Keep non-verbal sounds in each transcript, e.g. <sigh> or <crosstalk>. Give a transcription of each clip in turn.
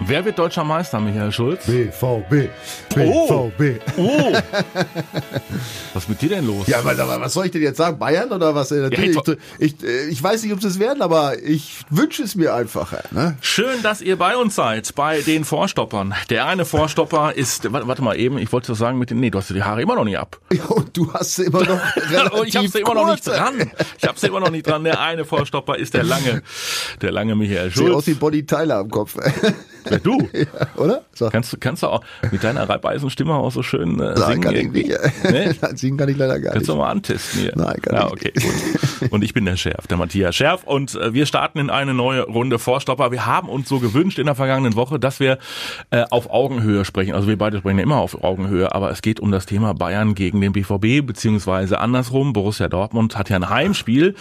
wer wird deutscher Meister, Michael Schulz? BVB. Oh. BVB. Oh! <laughs> Was ist mit dir denn los? Ja, aber, aber was soll ich denn jetzt sagen? Bayern oder was? Äh, Natürlich, Ja, ich, ich, äh, ich weiß nicht, ob sie es werden, aber ich wünsche es mir einfach. Ne? Schön, dass ihr bei uns seid, bei den Vorstoppern. Der eine Vorstopper ist, warte, warte mal eben, ich wollte so sagen mit den, nee, du hast die Haare immer noch nicht ab. <laughs> Ja, und du hast sie immer noch <laughs> relativ Oh, ich habe sie immer noch nicht dran. Ich habe sie immer noch nicht dran. Der eine Vorstopper ist der lange, der lange Michael Sieht aus Schulz. wie Bonnie Tyler am Kopf. Du? <laughs> ja, oder? So. Kannst du, kannst du auch mit deiner Reibeisenstimme auch so schön äh, Nein, singen kann ich irgendwie? nicht. Nee? <laughs> Nein, Singen kann ich leider gar Kannst nicht. du mal antesten hier? Nein, kann ja, ich okay, gut. Und ich bin der Schärf, der Matthias Schärf. Und äh, wir starten in eine neue Runde Vorstopper. Wir haben uns so gewünscht in der vergangenen Woche, dass wir äh, auf Augenhöhe sprechen. Also wir beide sprechen ja immer auf Augenhöhe, aber es geht um das Thema Bayern gegen den BVB, beziehungsweise andersrum. Borussia Dortmund hat ja ein Heimspiel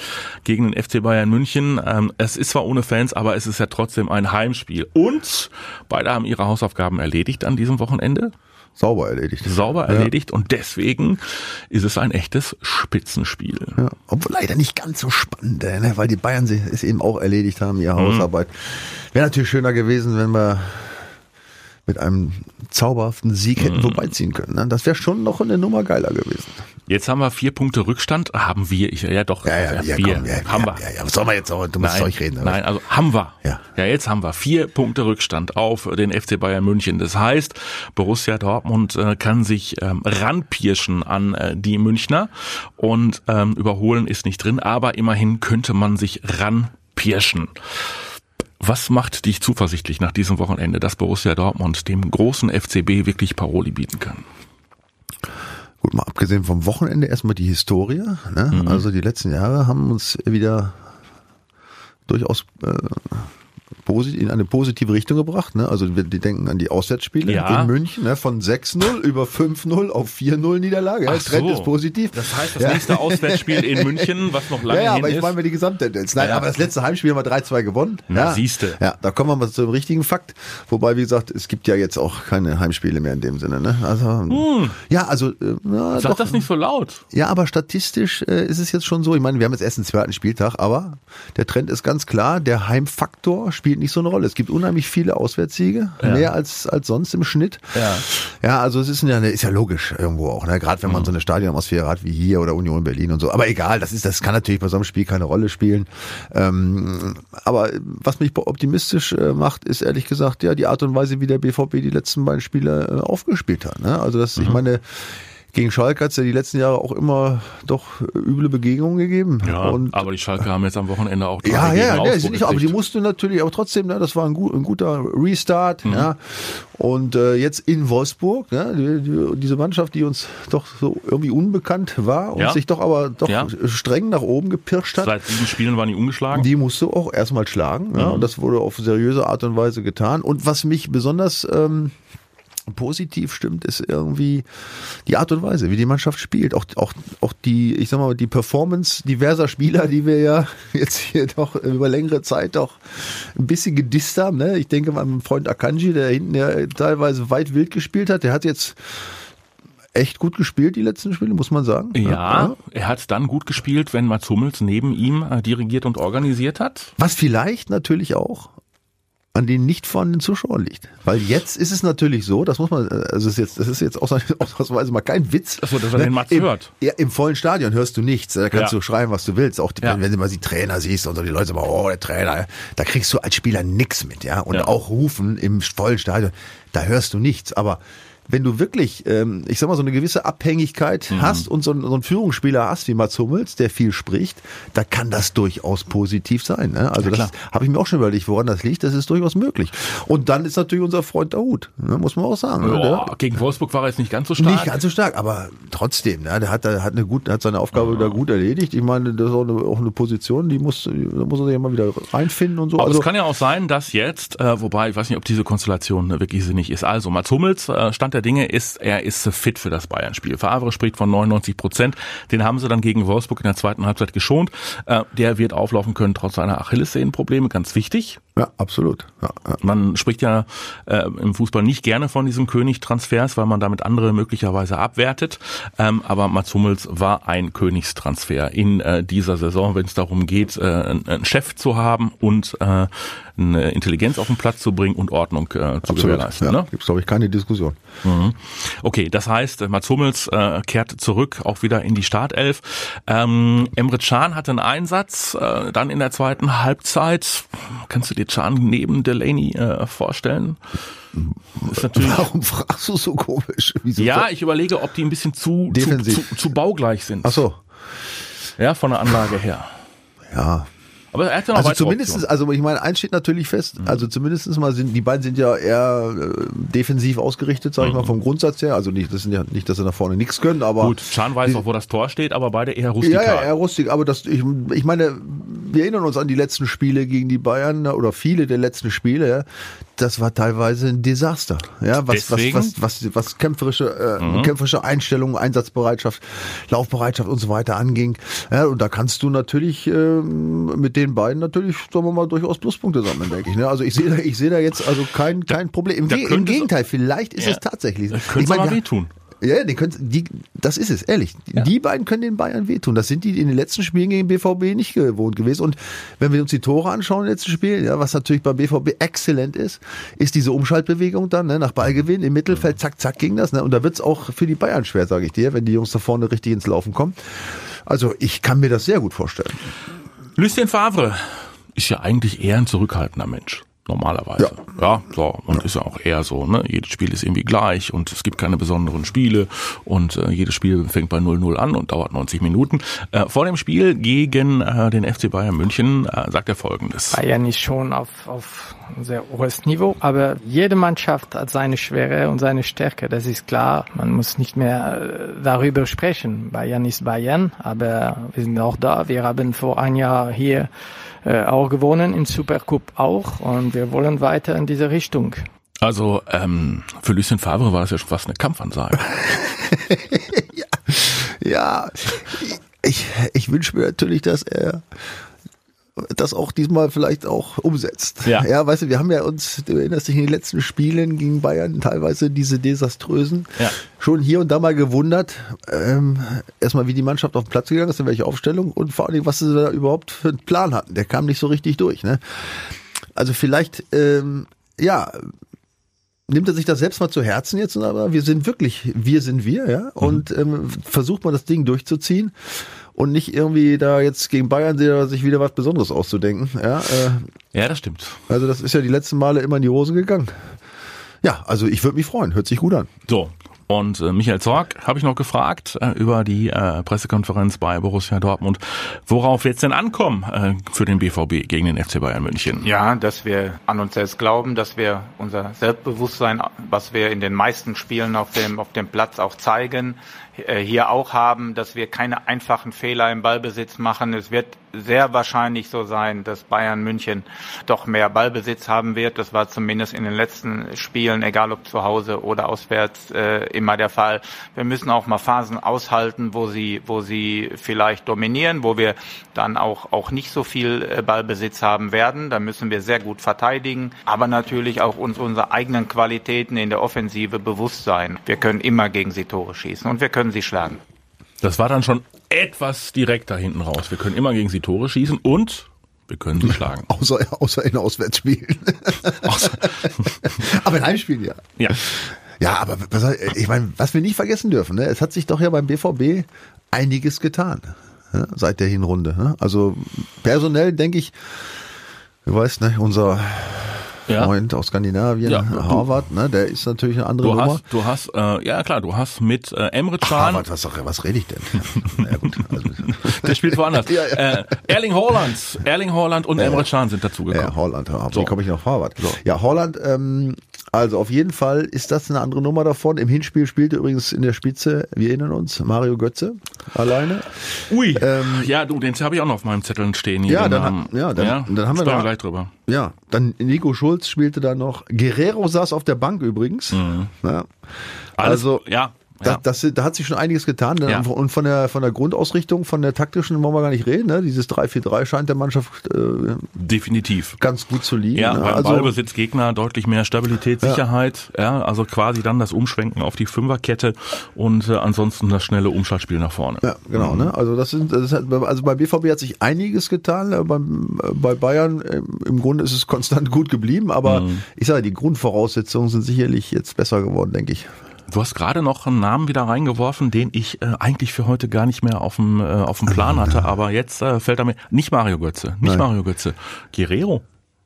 gegen den FC Bayern München. Ähm, es ist zwar ohne Fans, aber es ist ja trotzdem ein Heimspiel. Und beide haben ihre Hausaufgaben erledigt an diesem Wochenende Sauber erledigt. sauber erledigt und deswegen ist es ein echtes Spitzenspiel. Ja, obwohl leider nicht ganz so spannend, äh, ne? weil die Bayern es eben auch erledigt haben, ihre Mhm. Hausarbeit. Wäre natürlich schöner gewesen, wenn wir mit einem zauberhaften Sieg Mhm. hätten vorbeiziehen können. Ne? Das wäre schon noch eine Nummer geiler gewesen. Jetzt haben wir vier Punkte Rückstand. Haben wir, ich, ja doch, ja, wir, komm, ja, haben ja, wir. Ja, ja, was soll man jetzt auch dummes Nein, Zeug reden? nein, also haben wir. Ja. ja, jetzt haben wir vier Punkte Rückstand auf den FC Bayern München. Das heißt, Borussia Dortmund äh, kann sich ähm, ranpirschen an äh, die Münchner und ähm, überholen ist nicht drin, aber immerhin könnte man sich ranpirschen. Was macht dich zuversichtlich nach diesem Wochenende, dass Borussia Dortmund dem großen FCB wirklich Paroli bieten kann? Gut, mal abgesehen vom Wochenende erstmal die Historie. Ne? Mhm. Also die letzten Jahre haben uns wieder durchaus äh, in eine positive Richtung gebracht. Ne? Also wir die denken an die Auswärtsspiele Ja. in München ne? von 6-0 über 5-0 auf 4-0 Niederlage. Ja, Ach der Trend so. ist positiv. Das heißt, das ja. nächste Auswärtsspiel in <laughs> München, was noch lange Ja, ja, hin aber ich ist. meine mir die Gesamttendenz. Nein, Ja. aber das letzte Heimspiel haben wir 3-2 gewonnen. Na, ja. siehste. Ja, da kommen wir mal zum richtigen Fakt. Wobei, wie gesagt, es gibt ja jetzt auch keine Heimspiele mehr in dem Sinne. Ne? Also, ja, also, äh, na, Sag doch, das nicht so laut. ja, aber statistisch äh, ist es jetzt schon so. Ich meine, wir haben jetzt erst den zweiten Spieltag, aber der Trend ist ganz klar. Der Heimfaktor spielt nicht so eine Rolle. Es gibt unheimlich viele Auswärtssiege, Ja. mehr als als sonst im Schnitt. Ja. Ja, also es ist ja ist ja logisch irgendwo auch. Ne? Gerade wenn man so eine Stadionatmosphäre hat wie hier oder Union Berlin und so. Aber egal, das ist das kann natürlich bei so einem Spiel keine Rolle spielen. Ähm, aber was mich optimistisch äh, macht, ist ehrlich gesagt ja die Art und Weise, wie der BVB die letzten beiden Spiele äh, aufgespielt hat. Ne? Also das, ich meine. Gegen Schalke hat es ja die letzten Jahre auch immer doch üble Begegnungen gegeben. Ja, und aber die Schalke haben jetzt am Wochenende auch drei ja, ja, ja, nicht, aber die mussten natürlich, aber trotzdem, ne, das war ein, gut, ein guter Restart, Mhm. ja. Und äh, jetzt in Wolfsburg, ne, die, die, diese Mannschaft, die uns doch so irgendwie unbekannt war und Ja. sich doch aber doch Ja. streng nach oben gepirscht hat. Seit sieben Spielen waren die ungeschlagen. Die musst du auch erstmal schlagen. Ja, Mhm. und das wurde auf seriöse Art und Weise getan. Und was mich besonders ähm, positiv stimmt, ist irgendwie die Art und Weise, wie die Mannschaft spielt. Auch, auch, auch die, ich sag mal, die Performance diverser Spieler, die wir ja <laughs> jetzt hier doch über längere Zeit doch ein bisschen gedisst haben. Ne? Ich denke mal, mein Freund Akanji, der hinten ja teilweise weit wild gespielt hat, der hat jetzt echt gut gespielt, die letzten Spiele, muss man sagen. ja, er hat dann gut gespielt, wenn Mats Hummels neben ihm äh, dirigiert und organisiert hat. Was vielleicht natürlich auch an den nicht vorhandenen Zuschauern liegt. Weil jetzt ist es natürlich so, das muss man, äh, also ist jetzt, das ist jetzt ausnahms- <laughs> ausnahmsweise mal kein Witz. Ach so, dass er den Mats Im, hört. Ja, im vollen Stadion hörst du nichts. Da kannst Ja. du schreien, was du willst. Auch die, Ja. wenn du mal die Trainer siehst und so, die Leute sagen, oh, der Trainer, da kriegst du als Spieler nix mit, ja. Und Ja. auch rufen im vollen Stadion, da hörst du nichts. Aber wenn du wirklich, ähm, ich sag mal, so eine gewisse Abhängigkeit Mhm. hast und so einen, so einen Führungsspieler hast wie Mats Hummels, der viel spricht, da kann das durchaus positiv sein. Ne? Also Ja, das habe ich mir auch schon überlegt, woran das liegt. Das ist durchaus möglich. Und dann ist natürlich unser Freund Dahoud, ne? muss man auch sagen. ne? Ja, Der- gegen Wolfsburg war er jetzt nicht ganz so stark. nicht ganz so stark, aber trotzdem, ne, der hat, der hat eine gut, hat seine Aufgabe da gut erledigt. Ich meine, das ist auch eine, auch eine Position, die muss, da muss er sich ja mal wieder reinfinden und so. Aber also, es kann ja auch sein, dass jetzt, äh, wobei ich weiß nicht, ob diese Konstellation wirklich sinnig ist. Also Mats Hummels, äh, Stand der Dinge ist, er ist fit für das Bayern-Spiel. Favre spricht von 99 Prozent. Den haben sie dann gegen Wolfsburg in der zweiten Halbzeit geschont. Äh, der wird auflaufen können trotz seiner Achillessehnenprobleme, ganz wichtig. Ja, absolut. Ja, ja. Man spricht ja äh, im Fußball nicht gerne von diesen Königtransfers, weil man damit andere möglicherweise abwertet. Ähm, aber Mats Hummels war ein Königstransfer in äh, dieser Saison, wenn es darum geht, äh, einen Chef zu haben und äh, eine Intelligenz auf den Platz zu bringen und Ordnung äh, zu Absolut. gewährleisten. Ja, Ne? Gibt's glaube ich keine Diskussion. Mhm. Okay, das heißt, Mats Hummels äh, kehrt zurück, auch wieder in die Startelf. Ähm, Emre Can hatte einen Einsatz, äh, dann in der zweiten Halbzeit. Kannst du dir Can neben Delaney äh, vorstellen? Warum fragst du so komisch? Wieso ja, ich überlege, ob die ein bisschen zu, zu, Defensiv. zu, zu baugleich sind. Ach so. Ja, von der Anlage her. Ja, Aber er hat ja noch Also zumindest, Optionen. also ich meine, eins steht natürlich fest, Mhm. also zumindestens mal sind, die beiden sind ja eher äh, defensiv ausgerichtet, sage ich mal, vom Grundsatz her. Also nicht, das sind ja nicht, dass sie nach vorne nichts können, aber. Mhm. Gut, Can weiß auch, wo das Tor steht, aber beide eher rustikal. Ja, ja, eher rustig, aber das, ich, ich meine, wir erinnern uns an die letzten Spiele gegen die Bayern oder viele der letzten Spiele, ja. Das war teilweise ein Desaster, ja, was, was, Deswegen? was, was, was kämpferische, äh, kämpferische Einstellungen, Einsatzbereitschaft, Laufbereitschaft und so weiter anging. Ja, und da kannst du natürlich ähm, mit den beiden natürlich, sagen wir mal, durchaus Pluspunkte sammeln, denke ich. Ne? Also ich sehe da, ich sehe da jetzt also kein, kein Problem. Im, Ge- im Gegenteil, vielleicht ist Ja. es tatsächlich. so. Das könnte Ich aber wir- wehtun. Ja, die können, die, das ist es, ehrlich. Die beiden können den Bayern wehtun. Das sind die in den letzten Spielen gegen BVB nicht gewohnt gewesen. Und wenn wir uns die Tore anschauen in den letzten Spielen, ja, was natürlich bei BVB exzellent ist, ist diese Umschaltbewegung dann, ne, nach Ballgewinn im Mittelfeld, zack, zack ging das. Ne, und da wird's auch für die Bayern schwer, sage ich dir, wenn die Jungs da vorne richtig ins Laufen kommen. Also ich kann mir das sehr gut vorstellen. Lucien Favre ist ja eigentlich eher ein zurückhaltender Mensch. Normalerweise. Ja. so. Und ist ja auch eher so, ne? Jedes Spiel ist irgendwie gleich und es gibt keine besonderen Spiele und äh, jedes Spiel fängt bei 0-0 an und dauert 90 Minuten. Äh, vor dem Spiel gegen äh, den FC Bayern München äh, sagt er folgendes. Bayern ist schon auf, auf sehr hohes Niveau, aber jede Mannschaft hat seine Schwere und seine Stärke, das ist klar. Man muss nicht mehr äh, darüber sprechen. Bayern ist Bayern, aber wir sind auch da. Wir haben vor ein Jahr hier äh, auch gewonnen, im Supercup auch und wir wollen weiter in diese Richtung. Also ähm, für Lucien Favre war das ja schon fast eine Kampfansage. <laughs> Ja, ich, ich wünsche mir natürlich, dass er das auch diesmal vielleicht auch umsetzt. Ja. ja, weißt du, wir haben ja uns, du erinnerst dich in den letzten Spielen gegen Bayern teilweise diese desaströsen Ja. schon hier und da mal gewundert, ähm, erstmal wie die Mannschaft auf den Platz gegangen ist, in welche Aufstellung und vor allen Dingen, was sie da überhaupt für einen Plan hatten. Der kam nicht so richtig durch. Ne? Also vielleicht, ähm, ja, nimmt er sich das selbst mal zu Herzen jetzt, aber wir sind wirklich, wir sind wir, ja, und ähm, versucht man das Ding durchzuziehen und nicht irgendwie da jetzt gegen Bayern sich wieder was Besonderes auszudenken, ja. Äh, Ja, das stimmt. also das ist ja die letzten Male immer in die Hose gegangen. Ja, also ich würde mich freuen, hört sich gut an. So. Und äh, Michael Zorg habe ich noch gefragt äh, über die äh, Pressekonferenz bei Borussia Dortmund, worauf jetzt denn ankommen äh, für den BVB gegen den FC Bayern München. Ja, dass wir an uns selbst glauben, dass wir unser Selbstbewusstsein, was wir in den meisten Spielen auf dem, auf dem Platz auch zeigen, hier auch haben, dass wir keine einfachen Fehler im Ballbesitz machen. Es wird sehr wahrscheinlich so sein, dass Bayern München doch mehr Ballbesitz haben wird. Das war zumindest in den letzten Spielen, egal ob zu Hause oder auswärts, äh, immer der Fall. Wir müssen auch mal Phasen aushalten, wo sie, wo sie vielleicht dominieren, wo wir dann auch, auch nicht so viel äh, Ballbesitz haben werden. Da müssen wir sehr gut verteidigen, aber natürlich auch uns unsere eigenen Qualitäten in der Offensive bewusst sein. Wir können immer gegen sie Tore schießen und wir können sie schlagen. Das war dann schon etwas direkter hinten raus. Wir können immer gegen sie Tore schießen und wir können sie schlagen. <laughs> Außer, außer in Auswärtsspielen. <laughs> <laughs> aber in Heimspielen ja. Ja. Ja, aber was, ich meine, was wir nicht vergessen dürfen, ne, es hat sich doch ja beim BVB einiges getan ne, seit der Hinrunde. Ne? Also personell denke ich, du weißt, ne, unser Ja. Freund aus Skandinavien, Ja, Harvard, ne, der ist natürlich eine andere Du Nummer. hast, du hast, äh, ja klar, du hast mit äh, Emre Can, Harvard, was, was rede ich denn? ja, gut, also, <laughs> der spielt woanders. <laughs> Ja, ja. Äh, Erling Haaland, Erling Haaland und Emre Can sind dazugekommen. Ja, Holland, ja, So. wie komme ich nach Harvard? Ja, Holland, ähm, also auf jeden Fall ist das eine andere Nummer davon. Im Hinspiel spielte übrigens in der Spitze, wir erinnern uns, Mario Götze alleine. Ui, ja, du, den habe ich auch noch auf meinem Zettel stehen. Hier, Ähm, Ja, dann Namen. ha- ja, dann- dann haben wir noch- gleich drüber. Ja, dann Nico Schulz spielte da noch. Guerrero saß auf der Bank übrigens. Ja. Alles, Also, ja, Da, Ja. das, da hat sich schon einiges getan. ne? Ja. Und von der, von der Grundausrichtung, von der taktischen wollen wir gar nicht reden. Ne? Dieses 3-4-3 scheint der Mannschaft äh, Definitiv. ganz gut zu liegen. Ja, ne? beim also, Ballbesitz Gegner deutlich mehr Stabilität, Sicherheit, ja. also quasi dann das Umschwenken auf die Fünferkette und äh, ansonsten das schnelle Umschaltspiel nach vorne. Ja, genau. Ne? Also das sind, das hat, also bei BVB hat sich einiges getan. äh, Beim, äh, bei Bayern äh, im Grunde ist es <laughs> konstant gut geblieben, aber Mhm. ich sage, die Grundvoraussetzungen sind sicherlich jetzt besser geworden, denke ich. Du hast gerade noch einen Namen wieder reingeworfen, den ich äh, eigentlich für heute gar nicht mehr auf dem äh, auf dem Plan hatte, aber jetzt äh, fällt er mir nicht Mario Götze, nicht Nein. Mario Götze, Guerrero.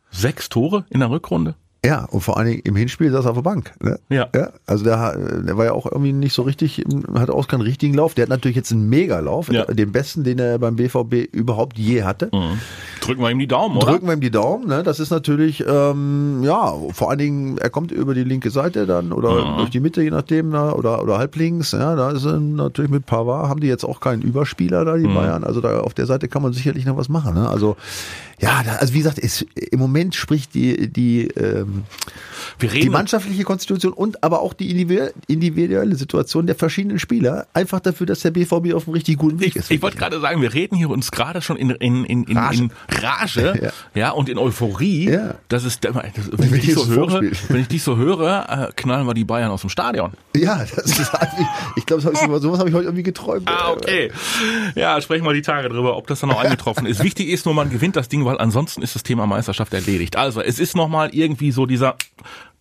Sechs Tore in der Rückrunde. Ja, und vor allen Dingen im Hinspiel saß er auf der Bank. Ne? Ja. ja. Also der, der war ja auch irgendwie nicht so richtig, hatte auch keinen richtigen Lauf. Der hat natürlich jetzt einen Megalauf, Ja. den besten, den er beim BVB überhaupt je hatte. Mhm. Drücken wir ihm die Daumen, oder? Drücken wir ihm die Daumen, ne? Das ist natürlich, ähm, ja, vor allen Dingen, er kommt über die linke Seite dann oder Mhm. durch die Mitte, je nachdem, ne? oder, oder halblinks, ja, da ist er natürlich mit Pavard, haben die jetzt auch keinen Überspieler da, Mhm. die Bayern. Also da auf der Seite kann man sicherlich noch was machen, ne? Also, ja, also wie gesagt, ist, im Moment spricht die, die, ähm, die mannschaftliche Konstitution und aber auch die individuelle- Situation der verschiedenen Spieler einfach dafür, dass der BVB auf einem richtig guten Weg ist. Ich wollte gerade sagen, wir reden hier uns gerade schon in, in, in, in, Rage. in Rage <laughs> ja. Ja. und in Euphorie. Ja. Das ist, das, wenn, ich dich so höre, wenn ich dich so höre, äh, knallen wir die Bayern aus dem Stadion. Ja, das ist, ich glaube, sowas habe ich heute irgendwie geträumt. Ah, okay. Ja, sprechen wir die Tage drüber, ob das dann noch <laughs> eingetroffen ist. Wichtig ist nur, man gewinnt das Ding, weil ansonsten ist das Thema Meisterschaft erledigt. Also, es ist nochmal irgendwie so dieser,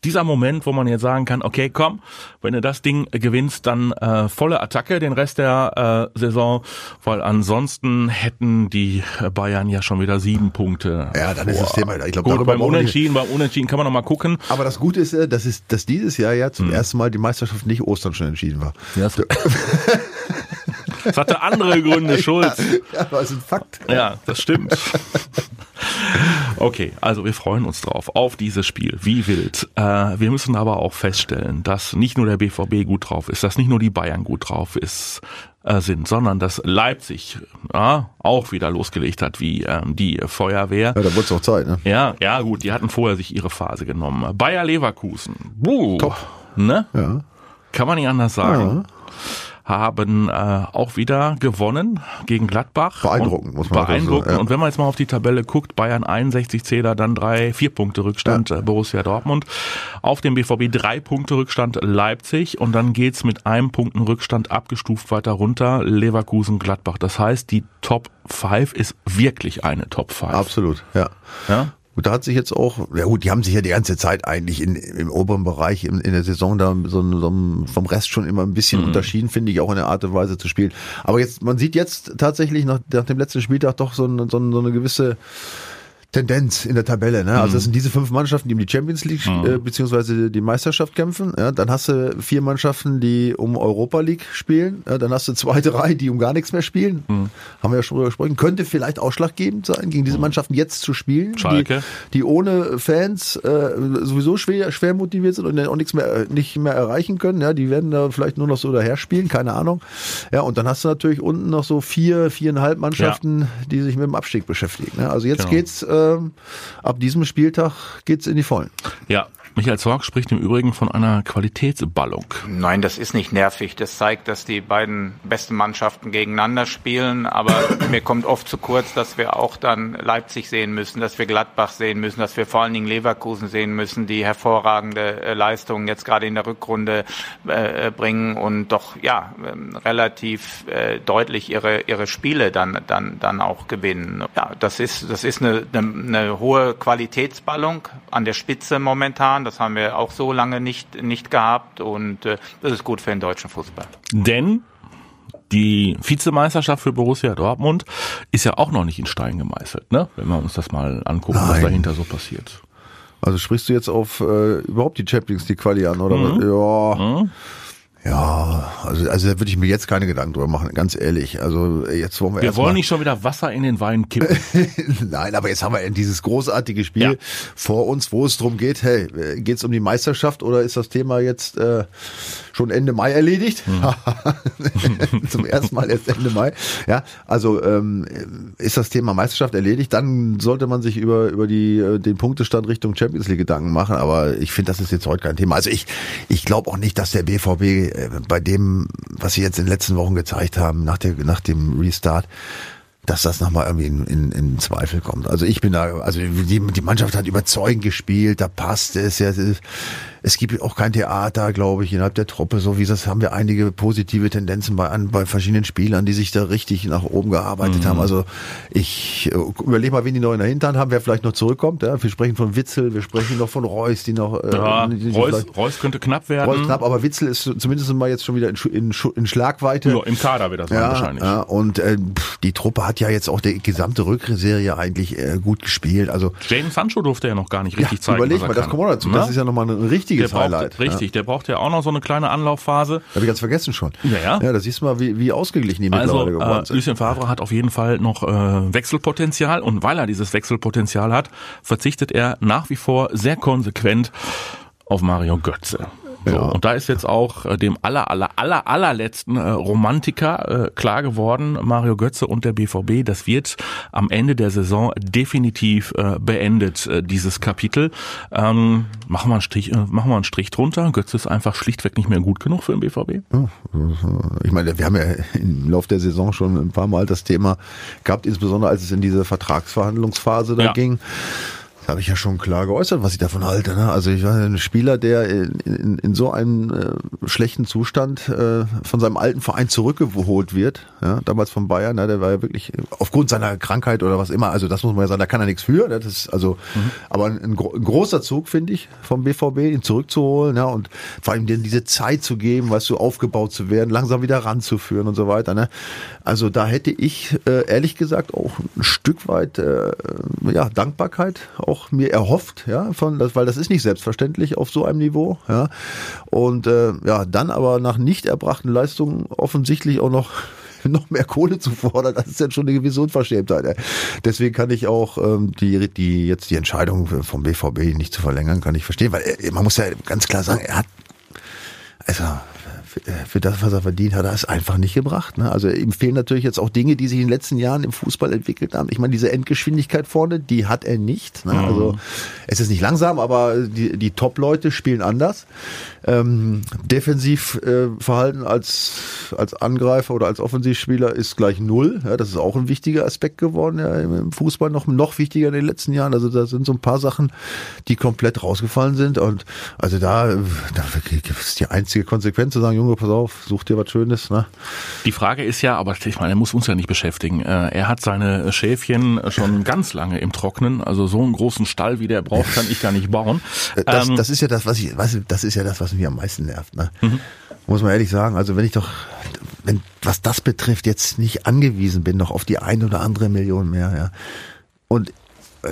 dieser Moment, wo man jetzt sagen kann, okay, komm, wenn du das Ding gewinnst, dann äh, volle Attacke den Rest der äh, Saison, weil ansonsten hätten die Bayern ja schon wieder sieben Punkte. Ja, dann ist das Thema, ich glaube, beim Unentschieden, beim Unentschieden kann man noch mal gucken. Aber das Gute ist, äh, dass, es, dass dieses Jahr ja Hm. zum ersten Mal die Meisterschaft nicht Ostern schon entschieden war. Das, <laughs> <laughs> das hatte andere Gründe, <laughs> Schulz. Ja, aber es ist ein Fakt. Ja, das stimmt. Okay, also wir freuen uns drauf, auf dieses Spiel, wie wild. Äh, wir müssen aber auch feststellen, dass nicht nur der BVB gut drauf ist, dass nicht nur die Bayern gut drauf ist, äh, sind, sondern dass Leipzig ja, auch wieder losgelegt hat wie ähm, die Feuerwehr. Ja, da wurde es auch Zeit, ne? Ja, ja gut, die hatten vorher sich ihre Phase genommen. Bayer Leverkusen, buh, Top. ne? Ja. Kann man nicht anders sagen. Haben äh, auch wieder gewonnen gegen Gladbach. Beeindruckend, muss man dazu Beeindruckend. sagen, ja. Und wenn man jetzt mal auf die Tabelle guckt, Bayern 61 Zähler, dann drei, vier Punkte Rückstand äh, Borussia Dortmund. Auf dem BVB drei Punkte Rückstand Leipzig und dann geht's mit einem Punkten Rückstand abgestuft weiter runter Leverkusen Gladbach. Das heißt, die Top 5 ist wirklich eine Top 5. Absolut, ja. Ja? Und da hat sich jetzt auch, ja gut, die haben sich ja die ganze Zeit eigentlich in, im oberen Bereich in, in der Saison da so, so vom Rest schon immer ein bisschen Mhm. unterschieden, finde ich, auch in der Art und Weise zu spielen. Aber jetzt, man sieht jetzt tatsächlich nach, nach dem letzten Spieltag doch so, eine- so, eine- so eine gewisse Tendenz in der Tabelle. Ne? Also das sind diese fünf Mannschaften, die um die Champions League äh, beziehungsweise die Meisterschaft kämpfen. Ja? Dann hast du vier Mannschaften, die um Europa League spielen. Ja? Dann hast du zwei, <laughs> drei, die um gar nichts mehr spielen. Haben wir ja schon drüber gesprochen. Könnte vielleicht ausschlaggebend sein, gegen diese Mannschaften jetzt zu spielen. Schalke. Die, die ohne Fans äh, sowieso schwer, schwer motiviert sind und dann auch nichts mehr, nicht mehr erreichen können. Ja? Die werden da vielleicht nur noch so daher spielen, keine Ahnung. Ja, und dann hast du natürlich unten noch so vier, viereinhalb Mannschaften, die sich mit dem Abstieg beschäftigen. Ne? Also jetzt Genau. geht's ähm, ab diesem Spieltag geht's in die Vollen. Ja, Michael Zorg spricht im Übrigen von einer Qualitätsballung. Nein, das ist nicht nervig. Das zeigt, dass die beiden besten Mannschaften gegeneinander spielen. Aber <coughs> mir kommt oft zu kurz, dass wir auch dann Leipzig sehen müssen, dass wir Gladbach sehen müssen, dass wir vor allen Dingen Leverkusen sehen müssen, die hervorragende äh, Leistungen jetzt gerade in der Rückrunde äh, bringen und doch ja ähm, relativ äh, deutlich ihre ihre Spiele dann dann dann auch gewinnen. Ja, das ist das ist eine, eine, eine hohe Qualitätsballung an der Spitze momentan. Das haben wir auch so lange nicht, nicht gehabt und äh, das ist gut für den deutschen Fußball. Denn die Vizemeisterschaft für Borussia Dortmund ist ja auch noch nicht in Stein gemeißelt, ne? Wenn wir uns das mal angucken, was Nein. dahinter so passiert. Also sprichst du jetzt auf äh, überhaupt die Champions League Quali an, oder? Mhm. was? Ja. Ja, also, also da würde ich mir jetzt keine Gedanken drüber machen, ganz ehrlich. Also jetzt wollen wir, Wir wollen nicht schon wieder Wasser in den Wein kippen. <laughs> Nein, aber jetzt haben wir dieses großartige Spiel Ja. vor uns, wo es drum geht, hey, geht es um die Meisterschaft oder ist das Thema jetzt äh, schon Ende Mai erledigt? Hm. <laughs> Zum ersten Mal erst Ende Mai. Ja, also ähm, ist das Thema Meisterschaft erledigt, dann sollte man sich über über die äh, den Punktestand Richtung Champions League Gedanken machen. Aber ich finde, das ist jetzt heute kein Thema. Also ich ich glaube auch nicht, dass der BVB bei dem, was sie jetzt in den letzten Wochen gezeigt haben, nach, der, nach dem Restart, dass das nochmal irgendwie in, in, in Zweifel kommt. Also ich bin da, also die, die Mannschaft hat überzeugend gespielt, da passt es ja. Es gibt auch kein Theater, glaube ich, innerhalb der Truppe. So wie das haben wir einige positive Tendenzen bei, an, bei verschiedenen Spielern, die sich da richtig nach oben gearbeitet mhm. haben. Also ich äh, überlege mal, wen die noch in der Hinterhand haben, wer vielleicht noch zurückkommt. Ja? Wir sprechen von Witzel, wir sprechen noch von Reus, die noch. Äh, ja, die, Reus, Reus könnte knapp werden. Reus knapp, aber Witzel ist zumindest mal jetzt schon wieder in, in, in Schlagweite. Ja, Im Kader wird das ja, wahrscheinlich. Ja, und äh, die Truppe hat ja jetzt auch die gesamte Rückserie eigentlich äh, gut gespielt. Also Jaden Sancho durfte ja noch gar nicht richtig ja, zeigen. Überleg mal, das kommt auch dazu. Das ist ja nochmal ein richtiges der Highlight. Braucht, richtig, der braucht ja auch noch so eine kleine Anlaufphase. Habe ich ganz vergessen schon. Ja, ja. Ja, da siehst du mal, wie, wie ausgeglichen die also, mittlerweile geworden äh, sind. Lucien Favre hat auf jeden Fall noch äh, Wechselpotenzial und weil er dieses Wechselpotenzial hat, verzichtet er nach wie vor sehr konsequent auf Mario Götze. So, ja. Und da ist jetzt auch äh, dem aller, aller, aller, allerletzten äh, Romantiker äh, klar geworden, Mario Götze und der BVB, das wird am Ende der Saison definitiv äh, beendet, äh, dieses Kapitel. Ähm, machen, wir einen Strich, äh, machen wir einen Strich drunter. Götze ist einfach schlichtweg nicht mehr gut genug für den BVB. Ich meine, wir haben ja im Laufe der Saison schon ein paar Mal das Thema gehabt, insbesondere als es in diese Vertragsverhandlungsphase da ja. ging. Da habe ich ja schon klar geäußert, was ich davon halte. Ne? Also ich war ein Spieler, der in, in, in so einem äh, schlechten Zustand äh, von seinem alten Verein zurückgeholt wird. Ja? Damals von Bayern, ne? der war ja wirklich aufgrund seiner Krankheit oder was immer. Also das muss man ja sagen, da kann er nichts für. Ne? Das ist also, mhm. aber ein, ein, großer Zug finde ich vom BVB, ihn zurückzuholen ja? und vor allem dir diese Zeit zu geben, weißt du, aufgebaut zu werden, langsam wieder ranzuführen und so weiter. Ne? Also da hätte ich äh, ehrlich gesagt auch ein Stück weit äh, ja Dankbarkeit auch auch mir erhofft, ja, von, das, weil das ist nicht selbstverständlich auf so einem Niveau, ja. Und äh, ja, dann aber nach nicht erbrachten Leistungen offensichtlich auch noch <laughs> noch mehr Kohle zu fordern, das ist ja schon eine gewisse Unverschämtheit. Deswegen kann ich auch ähm, die, die jetzt die Entscheidung vom BVB nicht zu verlängern, kann ich verstehen, weil er, man muss ja ganz klar sagen, er hat also für das, was er verdient hat, er es einfach nicht gebracht. Ne? Also ihm fehlen natürlich jetzt auch Dinge, die sich in den letzten Jahren im Fußball entwickelt haben. Ich meine, diese Endgeschwindigkeit vorne, die hat er nicht. Ne? Mhm. Also es ist nicht langsam, aber die, die Top-Leute spielen anders. Ähm, Defensivverhalten äh, als, als Angreifer oder als Offensivspieler ist gleich null. Ja, das ist auch ein wichtiger Aspekt geworden ja, im Fußball, noch, noch wichtiger in den letzten Jahren. Also da sind so ein paar Sachen, die komplett rausgefallen sind. Und also da, da es die einzige Konsequenz zu sagen, Junge, pass auf, such dir was Schönes. Ne? Die Frage ist ja, aber ich meine, er muss uns ja nicht beschäftigen. Äh, er hat seine Schäfchen schon <laughs> ganz lange im Trocknen. Also so einen großen Stall, wie der braucht, kann ich gar nicht bauen. Das, ähm, das ist ja das, was ich, was, das ist ja das, was mich am meisten nervt. Ne? Mhm. Muss man ehrlich sagen. Also wenn ich doch, wenn was das betrifft, jetzt nicht angewiesen bin noch auf die ein oder andere Million mehr. Ja. Und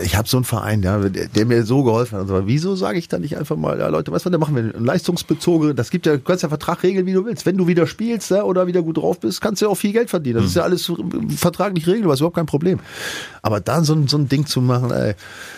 ich habe so einen Verein, ja, der, der, mir so geholfen hat. Und so. Wieso sage ich dann nicht einfach mal, ja Leute, weißt du, da machen wir einen leistungsbezogenen, das gibt ja, du kannst ja Vertrag regeln, wie du willst. Wenn du wieder spielst ja, oder wieder gut drauf bist, kannst du ja auch viel Geld verdienen. Das mhm. ist ja alles vertraglich regelbar, ist überhaupt kein Problem. Aber dann so, so ein Ding zu machen, ey,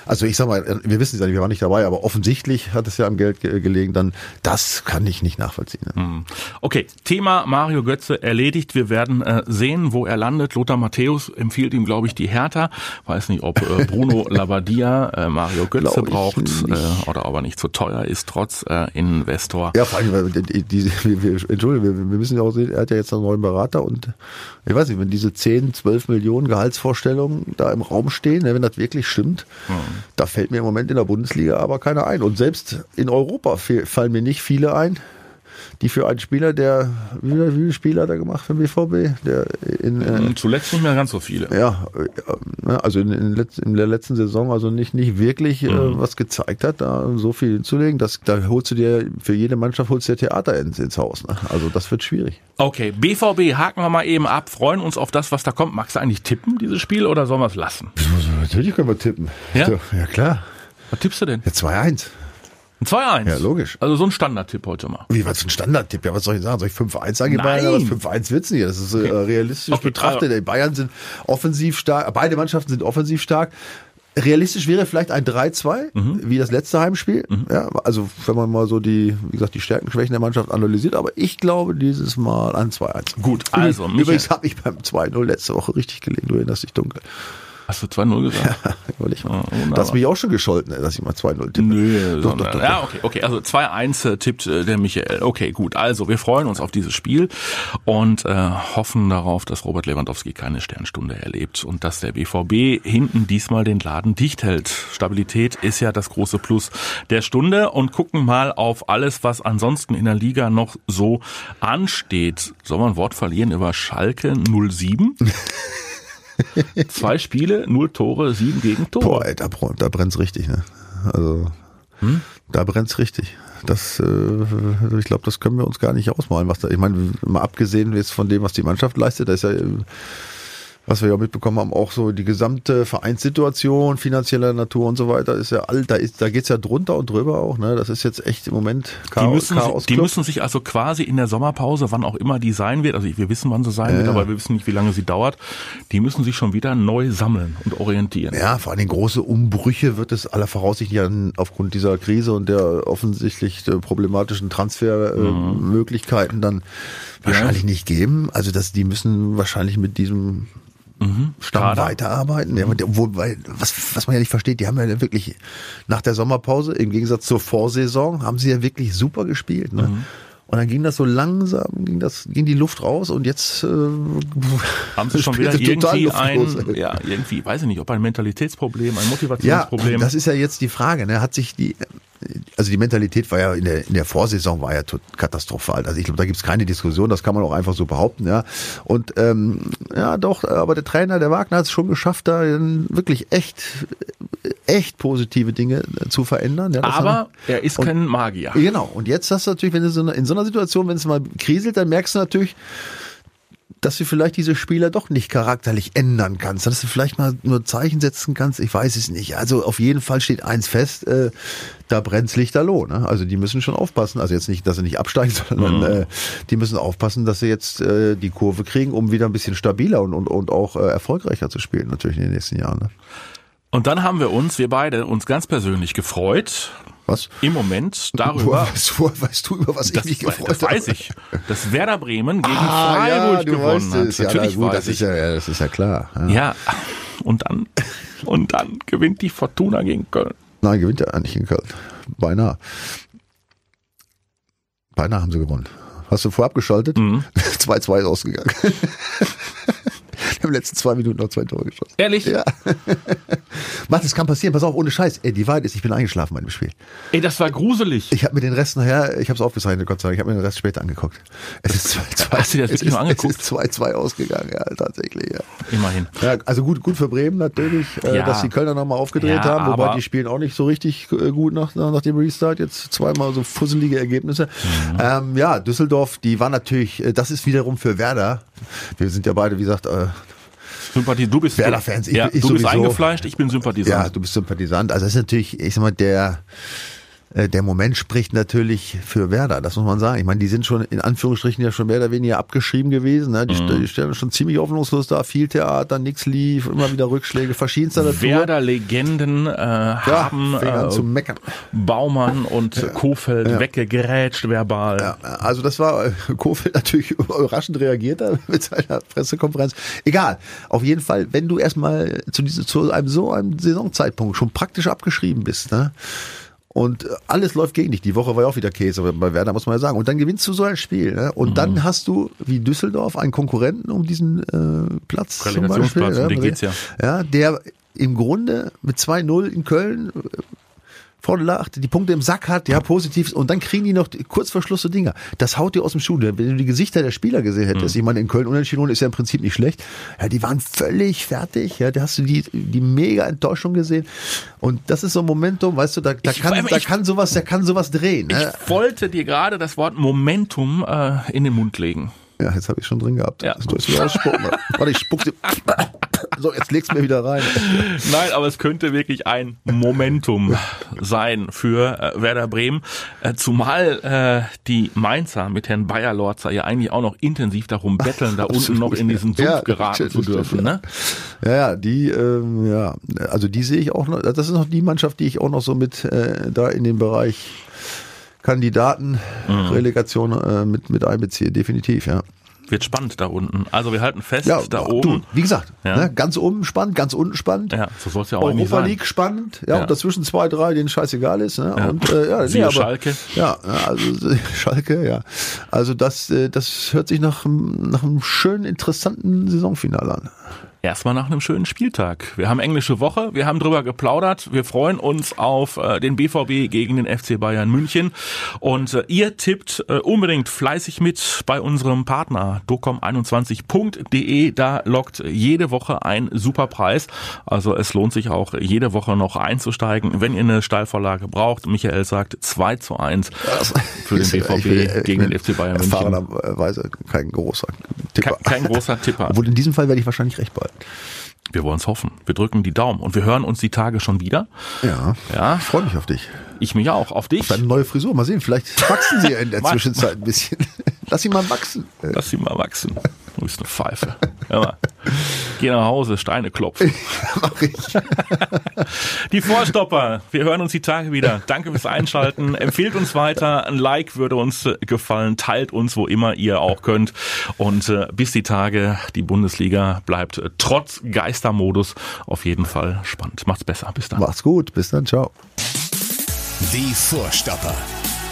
also ich sag mal, wir wissen es ja nicht, wir waren nicht dabei, aber offensichtlich hat es ja am Geld ge gelegen, dann das kann ich nicht nachvollziehen. Mhm. Okay, Thema Mario Götze erledigt. Wir werden äh, sehen, wo er landet. Lothar Matthäus empfiehlt ihm, glaube ich, die Hertha. Weiß nicht, ob äh, Bruno Labadia äh, Mario Götze braucht äh, oder ob er nicht zu teuer ist, trotz äh, Investor. Ja, vor allem, die, die, wir, Entschuldigung, wir, wir müssen ja auch sehen, er hat ja jetzt einen neuen Berater und ich weiß nicht, wenn diese 10, 12 Millionen Gehaltsvorstellungen da im Raum stehen, ne, wenn das wirklich stimmt, mhm. da fällt mir im Moment in der Bundesliga aber keiner ein. Und selbst in Europa fallen mir nicht viele ein, die für einen Spieler, der, wie, viele Spieler hat er gemacht für den BVB? Der in, äh, Zuletzt nicht mehr ganz so viele. Ja, äh, also in, in, in der letzten Saison also nicht, nicht wirklich äh, mhm. was gezeigt hat, da so viel hinzulegen. Das, da holst du dir, für jede Mannschaft holst du dir Theater ins, ins Haus. Ne? Also das wird schwierig. Okay, BVB haken wir mal eben ab, freuen uns auf das, was da kommt. Magst du eigentlich tippen, dieses Spiel, oder sollen wir es lassen? Natürlich können wir tippen. Ja? Ja, klar. Was tippst du denn? Ja, 2-1. Ein 2-1. Ja, logisch. Also so ein Standardtipp heute mal. Wie, was für ein Standardtipp? Ja, was soll ich sagen? Soll ich 5-1 sagen? Nein. Bayern, was 5-1 wird's nicht. Das ist äh, realistisch okay. betrachtet. Die Bayern sind offensiv stark, beide Mannschaften sind offensiv stark. Realistisch wäre vielleicht ein 3-2, mhm. wie das letzte Heimspiel. Mhm. Ja, also wenn man mal so die, wie gesagt, die Stärken, Schwächen der Mannschaft analysiert, aber ich glaube dieses Mal ein 2-1. Gut, also. Übrigens habe ich beim 2-0 letzte Woche richtig gelegen, du erinnerst dich dunkel. Hast du 2-0 gesagt? <laughs> Überleg mal. Ja, wunderbar. das hast mich auch schon gescholten, dass ich mal 2-0 tippe. Nö, Doch, doch, doch, ja, okay, okay. Also 2-1 äh, tippt äh, der Michael. Okay, gut. Also wir freuen uns auf dieses Spiel und äh, hoffen darauf, dass Robert Lewandowski keine Sternstunde erlebt und dass der BVB hinten diesmal den Laden dicht hält. Stabilität ist ja das große Plus der Stunde und gucken mal auf alles, was ansonsten in der Liga noch so ansteht. Soll man ein Wort verlieren über Schalke 07? <laughs> <laughs> Zwei Spiele, null Tore, sieben Gegentore. Boah, ey, da, da brennt's richtig, ne? Also, da brennt's richtig. Das, äh, ich glaube, das können wir uns gar nicht ausmalen, was da, ich meine, mal abgesehen jetzt von dem, was die Mannschaft leistet, da ist ja, was wir ja mitbekommen haben, auch so die gesamte Vereinssituation finanzieller Natur und so weiter ist ja all, da ist, da geht's ja drunter und drüber auch, ne? Das ist jetzt echt im Moment Die Chaos. müssen, Chaos die müssen sich also quasi in der Sommerpause, wann auch immer die sein wird, also wir wissen, wann sie sein wird, Ja. aber wir wissen nicht, wie lange sie dauert, die müssen sich schon wieder neu sammeln und orientieren. Ja, vor allem große Umbrüche wird es aller Voraussicht ja aufgrund dieser Krise und der offensichtlich äh, problematischen Transfermöglichkeiten dann wahrscheinlich nicht geben. Also dass die müssen wahrscheinlich mit diesem Stamm Kader. weiterarbeiten. Ja, wobei, was, was man ja nicht versteht, die haben ja wirklich nach der Sommerpause, im Gegensatz zur Vorsaison, haben sie ja wirklich super gespielt. Ne? Und dann ging das so langsam, ging das, ging die Luft raus und jetzt äh, Haben sie schon wieder irgendwie ein, ja, irgendwie, weiß ich nicht, ob ein Mentalitätsproblem, ein Ja, Motivationsproblem. das ist ja jetzt die Frage. Ne? Hat sich die, also die Mentalität war ja in der, in der Vorsaison war ja katastrophal. Also ich glaube, da gibt's keine Diskussion. Das kann man auch einfach so behaupten. Ja, und ähm, ja, doch. Aber der Trainer, der Wagner, hat es schon geschafft, da wirklich echt, echt positive Dinge zu verändern. Ja, aber haben- er ist und- kein Magier. Genau. Und jetzt hast du natürlich, wenn du so in so einer Situation, wenn es mal kriselt, dann merkst du natürlich, dass du vielleicht diese Spieler doch nicht charakterlich ändern kannst, dass du vielleicht mal nur Zeichen setzen kannst. Ich weiß es nicht. Also auf jeden Fall steht eins fest, äh, da brennt's lichterloh. Ne? Also die müssen schon aufpassen. Also jetzt nicht, dass sie nicht absteigen, <laughs> sondern äh, die müssen aufpassen, dass sie jetzt äh, die Kurve kriegen, um wieder ein bisschen stabiler und, und, und auch äh, erfolgreicher zu spielen, natürlich in den nächsten Jahren. Ne? Und dann haben wir uns, wir beide, uns ganz persönlich gefreut, Was? im Moment darüber, weißt, woher weißt du, über was das, ich mich gefreut das habe? weiß ich, dass Werder Bremen gegen Ah, Freiburg ja, du gewonnen hat. es. Ja, Natürlich na gut, weiß das ich. ist ja, ja, das ist ja klar. Ja. Ja, und dann, und dann gewinnt die Fortuna gegen Köln. Nein, gewinnt ja eigentlich in Köln. Beinahe. Beinahe haben sie gewonnen. Hast du vorab geschaltet? Mhm. <laughs> 2-2 ist ausgegangen. <laughs> Wir haben in den letzten zwei Minuten noch zwei Tore geschossen. Ehrlich? Ja. Mann, das kann passieren. Pass auf, ohne Scheiß. Ey, die Wahrheit ist, ich bin eingeschlafen bei dem Spiel. Ey, das war gruselig. Ich habe mir den Rest nachher, ich habe es aufgezeichnet, Gott sei Dank, ich habe mir den Rest später angeguckt. Es ist 2-2. Hast du das wirklich mal angeguckt? Es ist 2-2 ausgegangen, ja, tatsächlich, ja. Immerhin. Ja, also gut, gut für Bremen natürlich, äh, Ja. dass die Kölner nochmal aufgedreht haben, wobei die spielen auch nicht so richtig äh, gut nach, nach, nach dem Restart. Jetzt zweimal so fusselige Ergebnisse. Mhm. Ähm, ja, Düsseldorf, die war natürlich, äh, das ist wiederum für Werder. Wir sind ja beide, wie gesagt, äh, Sympathie, du bist Werder-Fans, ich- ja, ich du bist sowieso. eingefleischt, ich bin ja, Sympathisant. du bist Sympathisant. Also das ist natürlich, ich sag mal, der der Moment spricht natürlich für Werder, das muss man sagen. Ich meine, die sind schon in Anführungsstrichen ja schon mehr oder weniger abgeschrieben gewesen. Ne? Die, Mhm. stellen schon ziemlich hoffnungslos da, viel Theater, nix lief, immer wieder Rückschläge, verschiedenster Natur. Werder-Legenden äh, ja, haben äh, zu meckern. Baumann und Kofeld weggegrätscht verbal. Ja, also das war äh, Kofeld natürlich <laughs> überraschend reagiert da mit seiner Pressekonferenz. Egal, auf jeden Fall, wenn du erstmal zu diesem zu einem so einem Saisonzeitpunkt schon praktisch abgeschrieben bist, ne? Und äh, alles läuft gegen dich. Die Woche war ja auch wieder Käse bei Werder, muss man ja sagen. Und dann gewinnst du so ein Spiel. Ne? Und Mhm. dann hast du, wie Düsseldorf, einen Konkurrenten um diesen äh, Platz. Relegationsplatz, um den geht's ja. Ja, der im Grunde mit 2-0 in Köln äh, vorne lag, die Punkte im Sack hat, ja, positiv, und dann kriegen die noch kurz vor Schluss so Dinger. Das haut dir aus dem Schuh. Wenn du die Gesichter der Spieler gesehen hättest, ich meine, in Köln unentschieden ist ja im Prinzip nicht schlecht. Ja, die waren völlig fertig, ja, da hast du die, die mega Enttäuschung gesehen. Und das ist so ein Momentum, weißt du, da, da Ich- kann, da ich- kann sowas, da kann sowas drehen. Ne? Ich wollte dir gerade das Wort Momentum äh, in den Mund legen. Ja, jetzt habe ich schon drin gehabt. Ja. Das soll ich wieder ausspucken. <laughs> Warte, ich spuck dir. So, jetzt legst du mir wieder rein. <laughs> Nein, aber es könnte wirklich ein Momentum sein für äh, Werder Bremen. Äh, zumal äh, die Mainzer mit Herrn Bayer-Lorzer ja eigentlich auch noch intensiv darum betteln, da unten noch in diesen Sumpf ja. geraten zu dürfen. ja. Ne? Ja, ja, die, ähm, ja, also die sehe ich auch noch, das ist noch die Mannschaft, die ich auch noch so mit äh, da in dem Bereich Kandidaten, Mhm. Relegation äh, mit, mit einbeziehe, definitiv, ja. Wird spannend da unten. Also wir halten fest, Ja, da du, oben. wie gesagt, Ja. ne, ganz oben spannend, ganz unten spannend. Ja, so soll es ja auch Europa sein. League spannend, ja, Ja. und dazwischen zwei, drei, denen scheißegal ist. Ne? Ja. Und, äh, ja, Siehe aber, Schalke. Ja, also <laughs> Schalke, ja. Also das, äh, das hört sich nach, nach einem schönen, interessanten Saisonfinale an. Erstmal nach einem schönen Spieltag. Wir haben englische Woche, wir haben drüber geplaudert, wir freuen uns auf äh, den BVB gegen den FC Bayern München und äh, ihr tippt äh, unbedingt fleißig mit bei unserem Partner docom21.de, da lockt jede Woche ein super Preis. Also es lohnt sich auch jede Woche noch einzusteigen, wenn ihr eine Steilvorlage braucht. Michael sagt 2 zu 1 für den BVB ich gegen den FC Bayern München. Erfahrenerweise kein großer Tipper. Kein, kein großer Tipper. <laughs> Obwohl in diesem Fall werde ich wahrscheinlich recht behalten. Wir wollen es hoffen. Wir drücken die Daumen und wir hören uns die Tage schon wieder. Ja. Ja. Ich freue mich auf dich. Ich mich auch. Auf dich. Deine neue Frisur, mal sehen, vielleicht wachsen sie ja in der <laughs> Zwischenzeit ein bisschen. Lass sie mal wachsen. Lass sie mal wachsen. Du bist eine Pfeife. Hör mal. Geh nach Hause, Steine klopfen. <laughs> Mach ich. <laughs> Die Vorstopper. Wir hören uns die Tage wieder. Danke fürs Einschalten. Empfehlt uns weiter. Ein Like würde uns äh, gefallen. Teilt uns, wo immer ihr auch könnt. Und äh, bis die Tage, die Bundesliga bleibt äh, trotz Geistermodus auf jeden Fall spannend. Macht's besser. Bis dann. Macht's gut. Bis dann. Ciao. Die Vorstopper.